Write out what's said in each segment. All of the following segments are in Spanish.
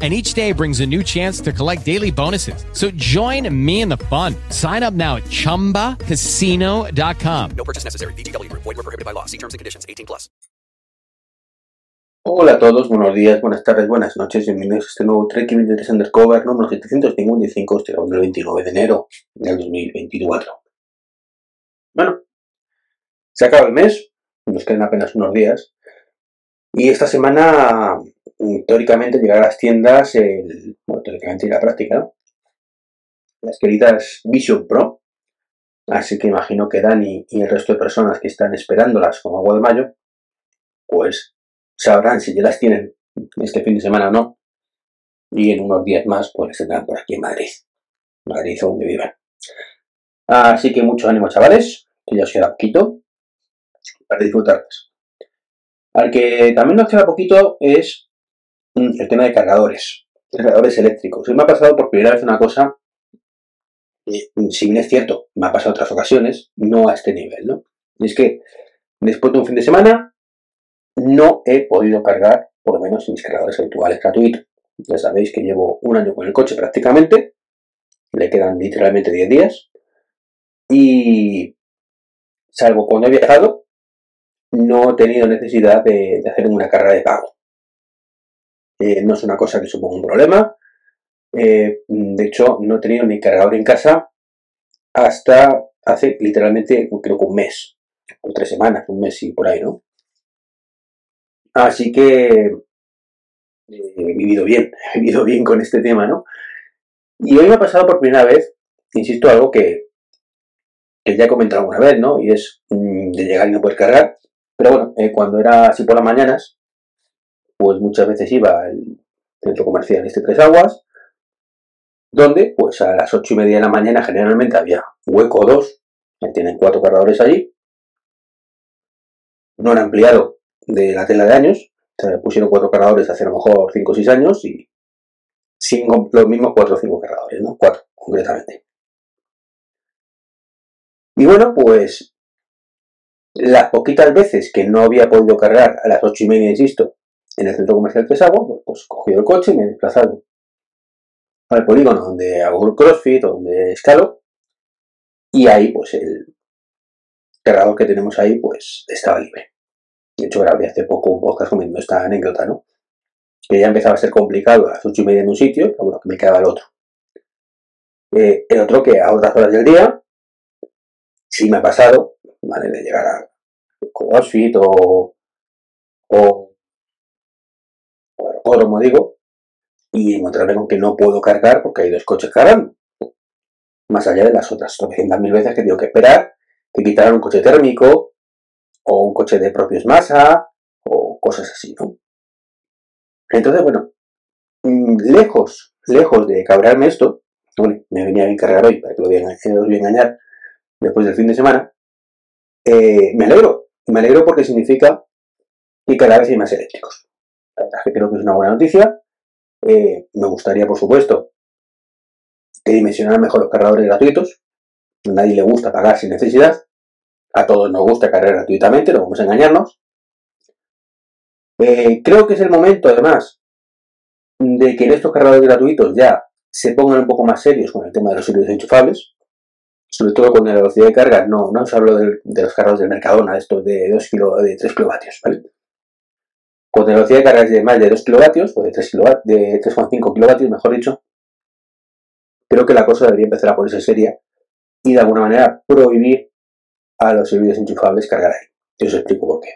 and each day brings a new chance to collect daily bonuses. So join me in the fun. Sign up now at ChumbaCasino.com. No purchase necessary. BGW. Void were prohibited by law. See terms and conditions. 18 plus. Hola a todos, buenos días, buenas tardes, buenas noches, bienvenidos a este nuevo Trek 23 Undercover número 755, este del 29 de enero del 2024. Bueno, se acaba el mes, nos quedan apenas unos días, y esta semana teóricamente llegar a las tiendas, el, bueno, teóricamente y la práctica, las queridas Vision Pro, así que imagino que Dani y el resto de personas que están esperándolas como agua de mayo, pues sabrán si ya las tienen este fin de semana o no, y en unos días más pues tendrán por aquí en Madrid, Madrid o donde vivan. Así que mucho ánimo chavales, que ya os queda poquito para disfrutarlas. Al que también nos queda poquito es el tema de cargadores, cargadores eléctricos. Me ha pasado por primera vez una cosa, si bien es cierto, me ha pasado otras ocasiones, no a este nivel, ¿no? Y es que después de un fin de semana no he podido cargar, por lo menos, mis cargadores habituales gratuitos. Ya sabéis que llevo un año con el coche prácticamente, le quedan literalmente 10 días, y salvo cuando he viajado, no he tenido necesidad de hacer una carga de pago. Eh, no es una cosa que suponga un problema. Eh, de hecho, no he tenido mi cargador en casa hasta hace literalmente, creo que un mes, o tres semanas, un mes y por ahí, ¿no? Así que eh, he vivido bien, he vivido bien con este tema, ¿no? Y hoy me ha pasado por primera vez, insisto, algo que, ya he comentado alguna vez, ¿no? Y es mm, de llegar y no poder cargar. Pero bueno, cuando era así por las mañanas, pues muchas veces iba al centro comercial este Tres Aguas, donde pues a las ocho y media de la mañana generalmente había hueco dos, tienen cuatro cargadores allí, no han ampliado de la tela de años, se pusieron cuatro cargadores hace a lo mejor cinco o seis años y cinco, los mismos cuatro o cinco cargadores, ¿no? Cuatro, concretamente. Y bueno, pues las poquitas veces que no había podido cargar a las ocho y media, insisto, en el centro comercial de Pesagua, pues cogí el coche y me he desplazado al polígono donde hago el crossfit, donde escalo, y ahí pues el cargador que tenemos ahí pues estaba libre. De hecho, grabé hace poco un podcast comiendo esta anécdota, ¿no? Que ya empezaba a ser complicado a las ocho y media en un sitio, pero bueno, que me quedaba el otro. Eh, el otro que a otras horas del día, sí me ha pasado, ¿vale? De llegar a CrossFit o, o como digo, y encontrarme con que no puedo cargar porque hay dos coches cargando. Más allá de las otras 900 mil veces que tengo que esperar que quitaran un coche térmico o un coche de propios masa o cosas así, ¿no? Entonces, bueno, mm, lejos, lejos de cabrarme esto, me venía a cargar hoy para que lo voy a, engañar después del fin de semana, eh, me alegro. Me alegro porque significa que cada vez hay más eléctricos. Que creo que es una buena noticia. Eh, me gustaría, por supuesto, que dimensionaran mejor los cargadores gratuitos. A nadie le gusta pagar sin necesidad. A todos nos gusta cargar gratuitamente, no vamos a engañarnos. Eh, creo que es el momento, además, de que en estos cargadores gratuitos ya se pongan un poco más serios con el tema de los híbridos enchufables, sobre todo con la velocidad de carga, no, no os hablo de, los cargadores del Mercadona, estos de, 2 kilo, de 3 kilovatios, ¿vale? Con velocidad de carga de más de 2 kilovatios, o de 3,5 kilovatios, mejor dicho, creo que la cosa debería empezar a ponerse seria y de alguna manera prohibir a los híbridos enchufables cargar ahí. Yo os explico por qué.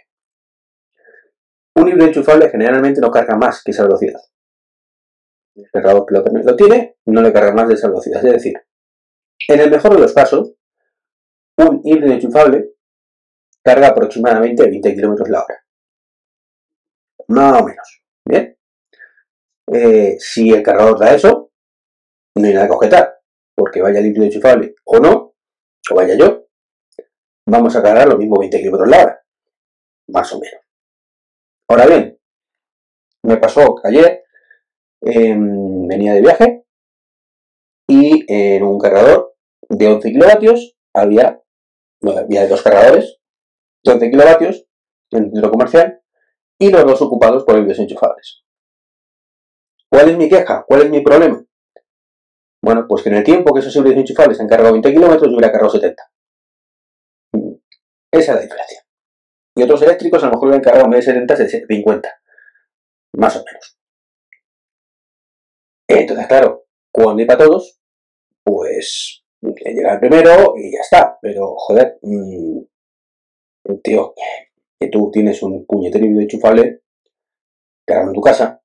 Un híbrido enchufable generalmente no carga más que esa velocidad. El cargador que lo, tiene no le carga más de esa velocidad. Es decir, en el mejor de los casos, un híbrido enchufable carga aproximadamente 20 km la hora más o menos. Bien. Eh, si el cargador da eso, no hay nada que objetar, porque vaya limpio enchufable o no, o vaya yo, vamos a cargar lo mismo 20 km la hora. más o menos. Ahora bien, me pasó ayer em, venía de viaje y en un cargador de 11 kilovatios había, no, había dos cargadores de 11 kilovatios en el centro comercial y los dos ocupados por envíos enchufables. ¿Cuál es mi queja? ¿Cuál es mi problema? Bueno, pues que en el tiempo que esos envíos enchufables han cargado 20 kilómetros, yo hubiera cargado 70. Esa es la diferencia. Y otros eléctricos a lo mejor hubieran cargado en vez de 70, 50. Más o menos. Entonces, claro, cuando hay para todos, pues llega el primero y ya está. Pero, joder, mmm, tío, que tú tienes un puñetero de enchufable cargado en tu casa,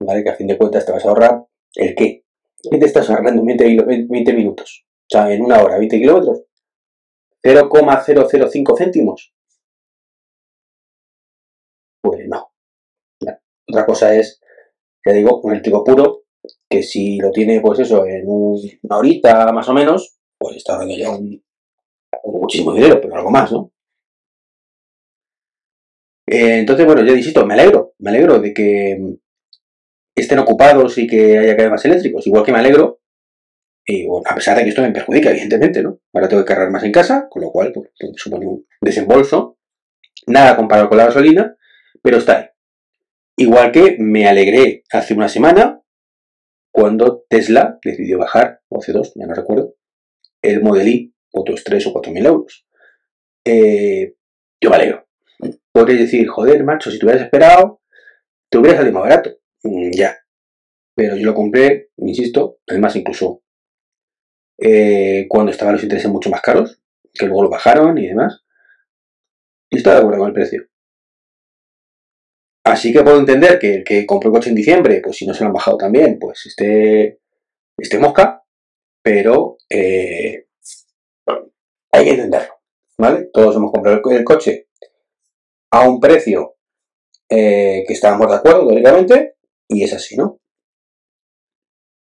¿vale? Que a fin de cuentas te vas a ahorrar el qué. ¿Qué te estás ahorrando en 20, 20 minutos? O sea, en una hora, 20 kilómetros. 0,005 céntimos. Pues no. Otra cosa es, te digo, un eléctrico puro, que si lo tiene, pues eso, en una horita más o menos, pues está ahorrando ya un, muchísimo dinero, pero algo más, ¿no? Eh, entonces, bueno, yo insisto, me alegro, me alegro de que estén ocupados y que haya cada vez más eléctricos, igual que me alegro, y bueno, a pesar de que esto me perjudica, evidentemente, ¿no? Ahora tengo que cargar más en casa, con lo cual pues, supone un desembolso, nada comparado con la gasolina, pero está ahí. Igual que me alegré hace una semana cuando Tesla decidió bajar, o hace dos, ya no recuerdo, el Model I, otros 3 o 4 mil euros. Eh, yo me alegro. Podréis decir, joder, macho, si te hubieras esperado, te hubiera salido más barato. Mm, ya. Pero yo lo compré, insisto, además incluso eh, cuando estaban los intereses mucho más caros, que luego lo bajaron y demás. Y estaba de acuerdo con el precio. Así que puedo entender que el que compró el coche en diciembre, pues si no se lo han bajado también, pues esté, esté mosca, pero eh, hay que entenderlo, ¿vale? Todos hemos comprado el coche a un precio eh, que estábamos de acuerdo, lógicamente, y es así, ¿no?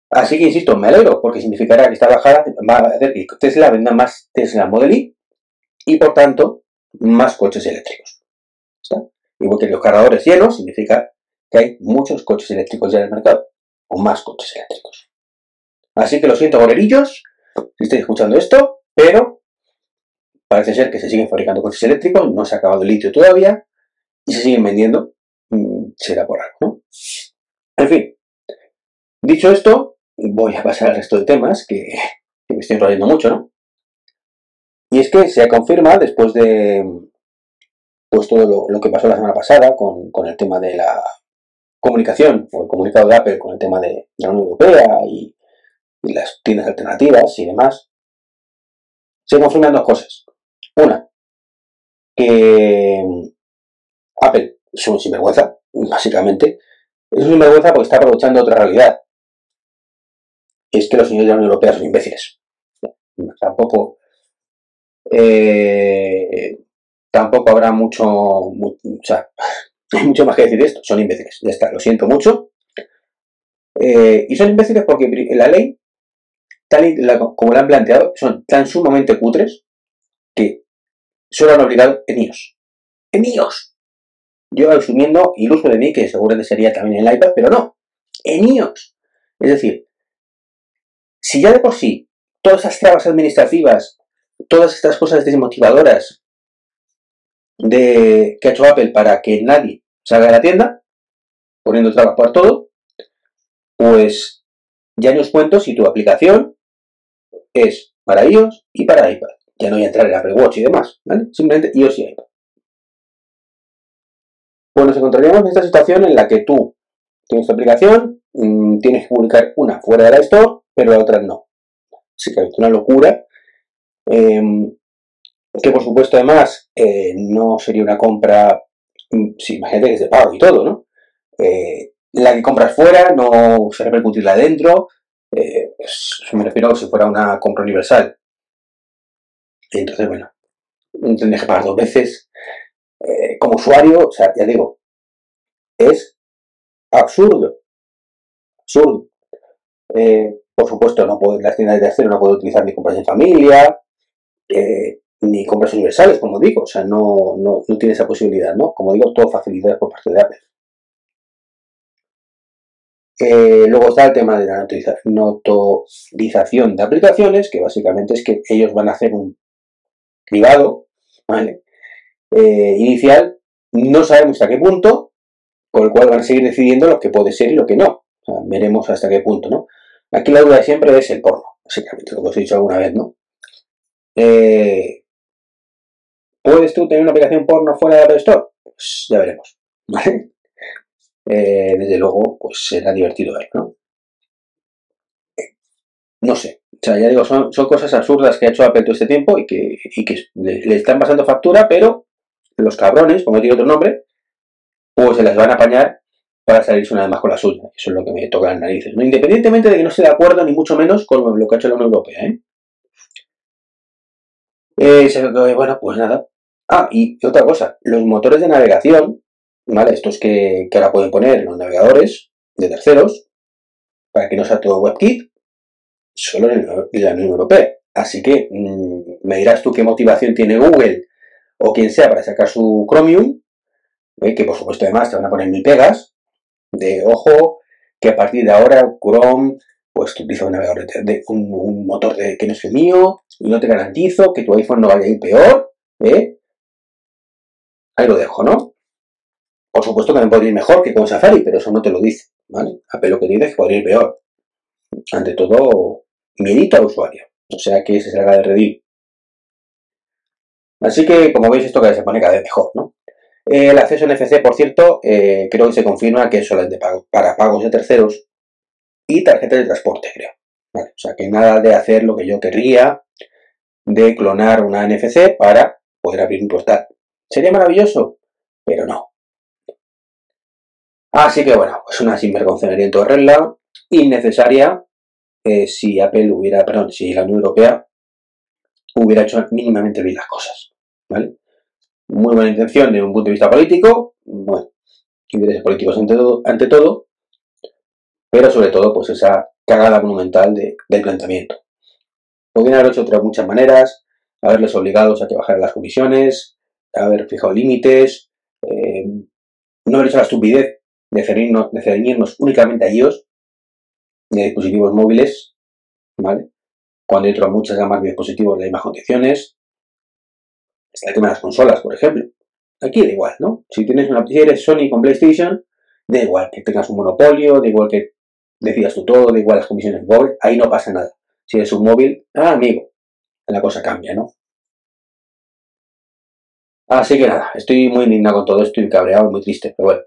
Así que insisto, me alegro, porque significará que esta bajada va a hacer que Tesla venda más Tesla Model I y por tanto más coches eléctricos. ¿Está? Y porque los cargadores llenos significa que hay muchos coches eléctricos ya en el mercado, o más coches eléctricos. Así que lo siento, golerillos, si estáis escuchando esto, pero Parece ser que se siguen fabricando coches eléctricos, no se ha acabado el litio todavía y se siguen vendiendo. Mm, será por algo, ¿no? En fin, dicho esto, voy a pasar al resto de temas que, me estoy enrollando mucho, ¿no? Y es que se confirma después de pues todo lo, que pasó la semana pasada con, el tema de la comunicación o el comunicado de Apple con el tema de, la Unión Europea y, y las tiendas alternativas y demás, se confirman dos cosas. Una, que Apple es un sinvergüenza, básicamente. Es un sinvergüenza porque está aprovechando otra realidad. es que los señores de la Unión Europea son imbéciles. Tampoco. Eh, tampoco habrá mucho, o sea, hay mucho más que decir de esto. Son imbéciles. Ya está, lo siento mucho. Eh, y son imbéciles porque la ley, tal y como la han planteado, son tan sumamente cutres que solo han obligado en iOS. En iOS. Yo asumiendo el uso de mí, que seguramente sería también en el iPad, pero no. En iOS. Es decir, si ya de por sí todas esas trabas administrativas, todas estas cosas desmotivadoras de que ha hecho Apple para que nadie salga de la tienda, poniendo trabas por todo, pues ya no os cuento si tu aplicación es para iOS y para iPad. Ya no voy a entrar en Apple Watch y demás, ¿vale? Simplemente iOS y iPad. Pues nos encontraríamos en esta situación en la que tú tienes tu aplicación, mm, tienes que publicar una fuera de la Store, pero la otra no. Así que es una locura. Em, que por supuesto además eh, no sería una compra, mm, sí, imagínate que es de pago y todo, ¿no? Eh, la que compras fuera no se repercutirla dentro, eh, me refiero a si fuera una compra universal. Entonces, bueno, tendrías que pagar dos veces. Eh, como usuario, o sea, ya digo, es absurdo. Absurdo. Eh, por supuesto, no puedo, las tiendas de acero no puedo utilizar ni compras en familia. Eh, ni compras universales, como digo, o sea, no, no, no tiene esa posibilidad, ¿no? Como digo, todo facilidades por parte de Apple. Luego está el tema de la notiza- notorización de aplicaciones, que básicamente es que ellos van a hacer un privado, ¿vale? Eh, inicial, no sabemos hasta qué punto, con el cual van a seguir decidiendo lo que puede ser y lo que no. Veremos hasta qué punto, ¿no? Aquí la duda de siempre es el porno, básicamente, lo que os he dicho alguna vez, ¿no? Eh, ¿Puedes tú tener una aplicación porno fuera de Apple Store? Pues ya veremos, ¿vale? Eh, desde luego, pues será divertido ver, ¿no? No sé, sea, ya digo, son, cosas absurdas que ha hecho Apple todo este tiempo y que, le, están pasando factura, pero los cabrones, como tiene otro nombre, pues se las van a apañar para salirse una vez más con la suya. Eso es lo que me toca las narices. Independientemente de que no esté de acuerdo, ni mucho menos con lo que ha hecho la Unión Europea. ¿eh? Eh, se- bueno, pues nada. Ah, y otra cosa, los motores de navegación, ¿vale? Estos que, que ahora pueden poner los navegadores de terceros, para que no sea todo WebKit, solo en la Unión Europea. Así que mm, me dirás tú qué motivación tiene Google o quien sea para sacar su Chromium, eh, que por supuesto además te van a poner mil pegas, de ojo, que a partir de ahora Chrome pues utiliza un navegador de, un motor de, que no es el mío y no te garantizo que tu iPhone no vaya a ir peor, ¿eh? Ahí lo dejo, ¿no? Por supuesto que me podría ir mejor que con Safari, pero eso no te lo dice, ¿vale? Apple lo que dice es que podría ir peor. Ante todo, miedito al usuario. O sea que se salga de redil. Así que, como veis, esto vez se pone cada vez mejor, ¿no? El acceso NFC, por cierto, eh, creo que se confirma que es es de pago, para pagos de terceros y tarjetas de transporte, creo. O sea que nada de hacer lo que yo querría, de clonar una NFC para poder abrir un postal. Sería maravilloso, pero no. Así que bueno, pues una sinvergonzonería en regla, innecesaria, eh, si Apple hubiera, perdón, si la Unión Europea hubiera hecho mínimamente bien las cosas, ¿vale? Muy buena intención de un punto de vista político, bueno, intereses políticos ante todo, ante todo, pero sobre todo, pues esa cagada monumental de- del planteamiento. Podrían haberlo hecho otras muchas maneras, haberles obligados a que bajaran las comisiones, haber fijado límites, eh, no haber hecho la estupidez de ceñirnos, de ceñirnos únicamente a ellos, de dispositivos móviles, ¿vale? Cuando hay otras muchas gamas de dispositivos de las mismas condiciones. Está el tema de las consolas, por ejemplo. Aquí da igual, ¿no? Si tienes una, si eres Sony con PlayStation, da igual que tengas un monopolio, da igual que decidas tú todo, da igual las comisiones móviles, ahí no pasa nada. Si eres un móvil, ah, amigo, la cosa cambia, ¿no? Así que nada, estoy muy indignado con todo esto y cabreado muy triste, pero bueno.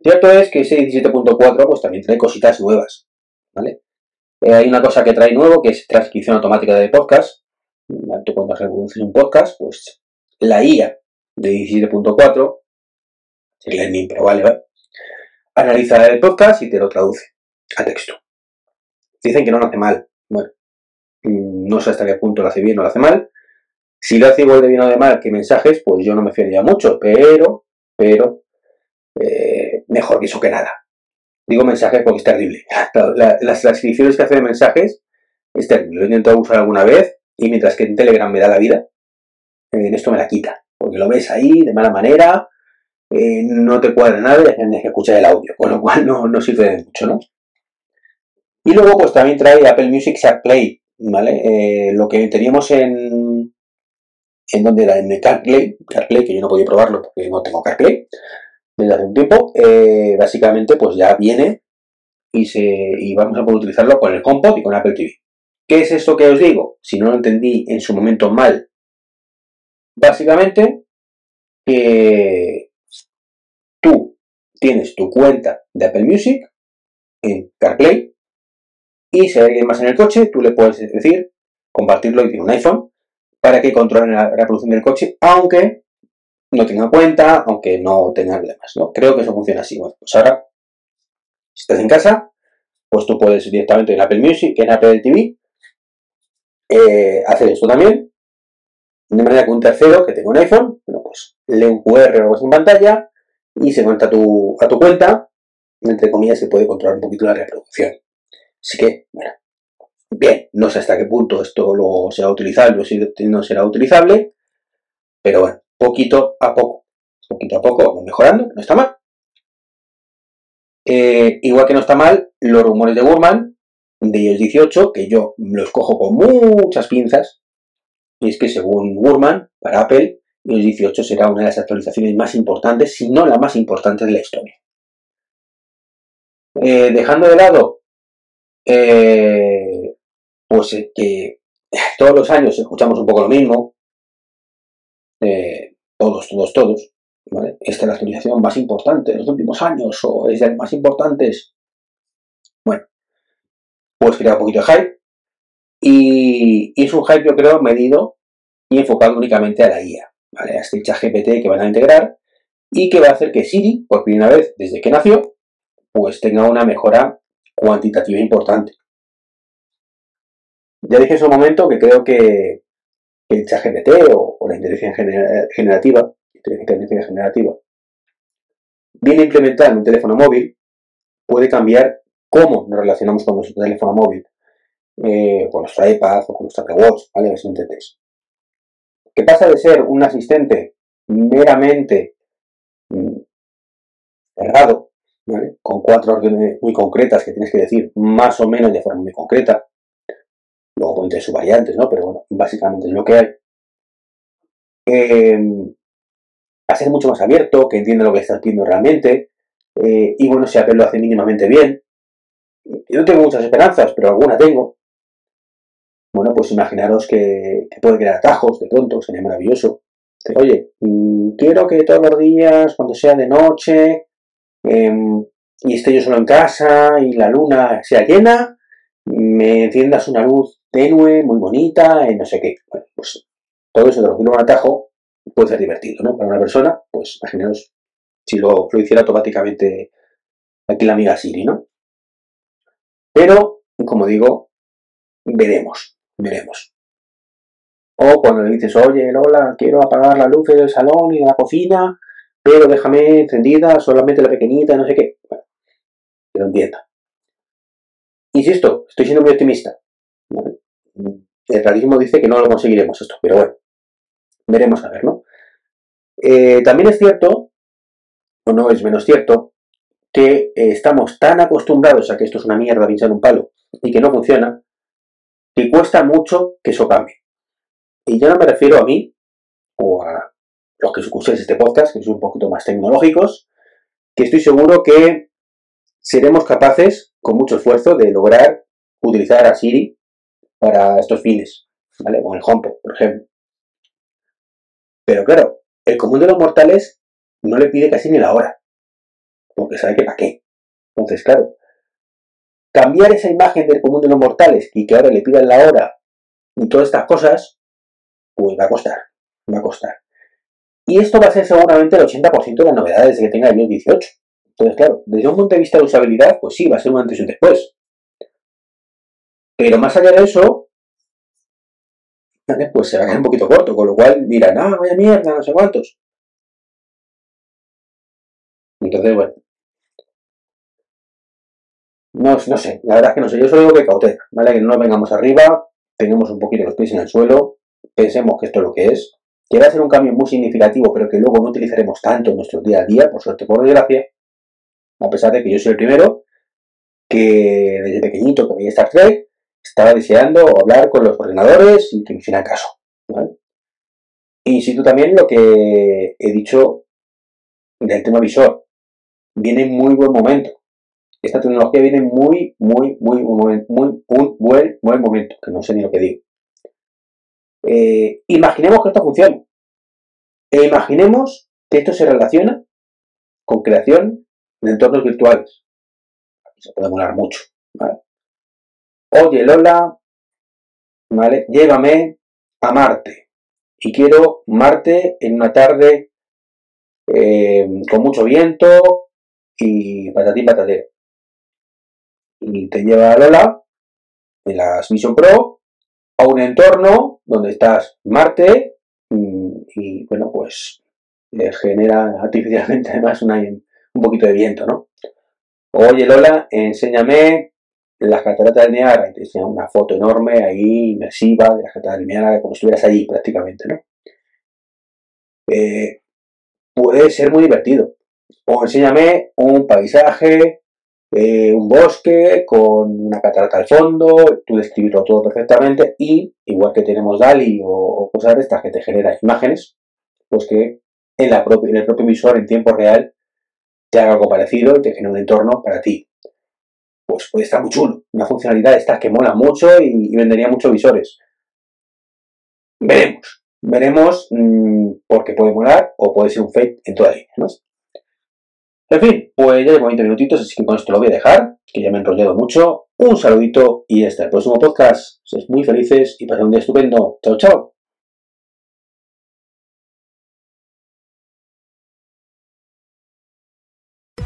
Cierto es que ese 17.4 pues también trae cositas nuevas, Eh, hay una cosa que trae nuevo que es transcripción automática de podcast. Tú cuando reproduces un podcast, pues la IA de 17.4, sería el vale, ¿vale? Analiza el podcast y te lo traduce a texto. Dicen que no lo hace mal. Bueno, mm, no sé hasta qué punto lo hace bien o lo hace mal. Si lo hace igual de bien o de mal que mensajes, pues yo no me fiaría mucho, pero, pero, eh, mejor que eso que nada. Digo mensajes porque es terrible. La- la- las transcripciones que hace de mensajes es terrible. Lo he intentado usar alguna vez y mientras que en Telegram me da la vida, en esto me la quita. Porque lo ves ahí de mala manera, eh, no te cuadra nada y tienes que escuchar el audio, con lo cual no, no sirve de mucho, ¿no? Y luego pues también trae Apple Music Play, ¿vale? Eh, lo que teníamos en... ¿En donde era? En CarPlay, CarPlay, que yo no podía probarlo porque no tengo CarPlay desde hace un tiempo, eh, básicamente pues ya viene y, vamos a poder utilizarlo con el HomePod y con Apple TV. ¿Qué es esto que os digo? Si no lo entendí en su momento mal, básicamente que tú tienes tu cuenta de Apple Music en CarPlay y si hay alguien más en el coche, tú le puedes decir, compartirlo y tiene un iPhone para que controle la reproducción del coche, aunque no tenga cuenta, aunque no tenga problemas, ¿no? Creo que eso funciona así. Bueno, pues ahora, si estás en casa, pues tú puedes directamente en Apple Music, en Apple TV, eh, hacer esto también, de manera que un tercero que tenga un iPhone, bueno, pues lee un QR o algo en pantalla y se conecta a tu, a tu cuenta, entre comillas, se puede controlar un poquito la reproducción. Así que, bueno, Bien, no sé hasta qué punto esto luego será utilizable o si no será utilizable, pero bueno, poquito a poco, poquito a poco vamos mejorando, no está mal. Eh, igual que no está mal los rumores de Gurman de iOS 18, que yo los cojo con muchas pinzas, y es que según Gurman, para Apple, iOS 18 será una de las actualizaciones más importantes, si no la más importante de la historia. Eh, dejando de lado, eh, pues que todos los años escuchamos un poco lo mismo, todos, todos, todos, esta es la actualización más importante de los últimos años o es de las más importantes. Bueno, pues crea un poquito de hype y, es un hype yo creo medido y enfocado únicamente a la IA, ¿vale? a este GPT que van a integrar y que va a hacer que Siri, por primera vez desde que nació, pues tenga una mejora cuantitativa importante. Ya dije en su momento que creo que el chat GPT o, o la inteligencia generativa inteligencia generativa, viene implementada en un teléfono móvil, puede cambiar cómo nos relacionamos con nuestro teléfono móvil, eh, con nuestro iPad o con nuestra Apple Watch, ¿vale? Si entendéis. Que pasa de ser un asistente meramente mm, cerrado, ¿vale? Con cuatro órdenes muy concretas que tienes que decir más o menos de forma muy concreta. Luego pueden tener sus variantes, ¿no? Pero bueno, básicamente es lo que hay. Eh, a ser mucho más abierto, que entienda lo que estás pidiendo realmente. Eh, y bueno, si Apple lo hace mínimamente bien. Yo no tengo muchas esperanzas, pero alguna tengo. Bueno, pues imaginaros que, puede crear atajos de pronto, sería maravilloso. Oye, mm, quiero que todos los días, cuando sea de noche, em, y esté yo solo en casa y la luna sea llena, me enciendas una luz tenue, muy bonita, y no sé qué. Bueno, pues todo eso te lo tiene un atajo puede ser divertido, ¿no? Para una persona, pues imaginaos si lo, hiciera automáticamente aquí la amiga Siri, ¿no? Pero, como digo, veremos, veremos. O cuando le dices, oye, Lola, quiero apagar las luces del salón y de la cocina, pero déjame encendida solamente la pequeñita, no sé qué. Bueno, que lo entienda. Insisto, estoy siendo muy optimista. El realismo dice que no lo conseguiremos esto, pero bueno, veremos a ver, ¿no? Eh, también es cierto, o no es menos cierto, que eh, estamos tan acostumbrados a que esto es una mierda pinchar un palo y que no funciona, que cuesta mucho que eso cambie. Y yo no me refiero a mí o a los que escucháis este podcast, que son un poquito más tecnológicos, que estoy seguro que seremos capaces, con mucho esfuerzo, de lograr utilizar a Siri para estos fines, ¿vale? O el HomePod, por ejemplo. Pero claro, el común de los mortales no le pide casi ni la hora, porque sabe que para qué. Entonces, claro, cambiar esa imagen del común de los mortales y que ahora le pidan la hora y todas estas cosas, pues va a costar, va a costar. Y esto va a ser seguramente el 80% de las novedades que tenga iOS 18. Entonces, claro, desde un punto de vista de usabilidad, pues sí, va a ser un antes y un después. Pero más allá de eso, pues se va a quedar un poquito corto, con lo cual dirán, ah, vaya mierda, no sé cuántos. Entonces, bueno. No, no sé, la verdad es que no sé, yo solo digo que cautela, ¿vale? Que no nos vengamos arriba, tengamos un poquito los pies en el suelo, pensemos que esto es lo que es, que va a ser un cambio muy significativo, pero que luego no utilizaremos tanto en nuestro día a día, por suerte, por desgracia, a pesar de que yo soy el primero que desde pequeñito que veía Star Trek, estaba deseando hablar con los ordenadores y que me hicieran caso. ¿vale? Tú también lo que he dicho del tema visor. Viene en muy buen momento. Esta tecnología viene muy, muy, muy, muy, muy, un buen, buen momento, que no sé ni lo que digo. Eh, imaginemos que esto funciona. E imaginemos que esto se relaciona con creación de entornos virtuales. Se puede molar mucho. Oye Lola, ¿vale? Llévame a Marte. Y quiero Marte en una tarde eh, con mucho viento y patatín patatero. Y te lleva a Lola en las Mission Pro a un entorno donde estás Marte mm, y bueno, pues genera artificialmente además un poquito de viento, ¿no? Oye Lola, enséñame las cataratas del Niágara y te enseñan una foto enorme ahí, inmersiva, de las cataratas del Niágara, como si estuvieras allí prácticamente, ¿no? Eh, puede ser muy divertido. O enséñame un paisaje, eh, un bosque con una catarata al fondo, tú describirlo todo perfectamente y, igual que tenemos DALI o, cosas de estas que te generan imágenes, pues que en, la en el propio visor en tiempo real te haga algo parecido y te genere un entorno para ti. Pues puede estar muy chulo. Una funcionalidad de estas que mola mucho y, vendería muchos visores. Veremos. Veremos mmm, porque puede molar o puede ser un fake en toda línea. ¿no? En fin, pues ya llevo 20 minutitos, así que con esto lo voy a dejar, que ya me he enrollado mucho. Un saludito y hasta el próximo podcast. Sois muy felices y pasen un día estupendo. Chao, chao.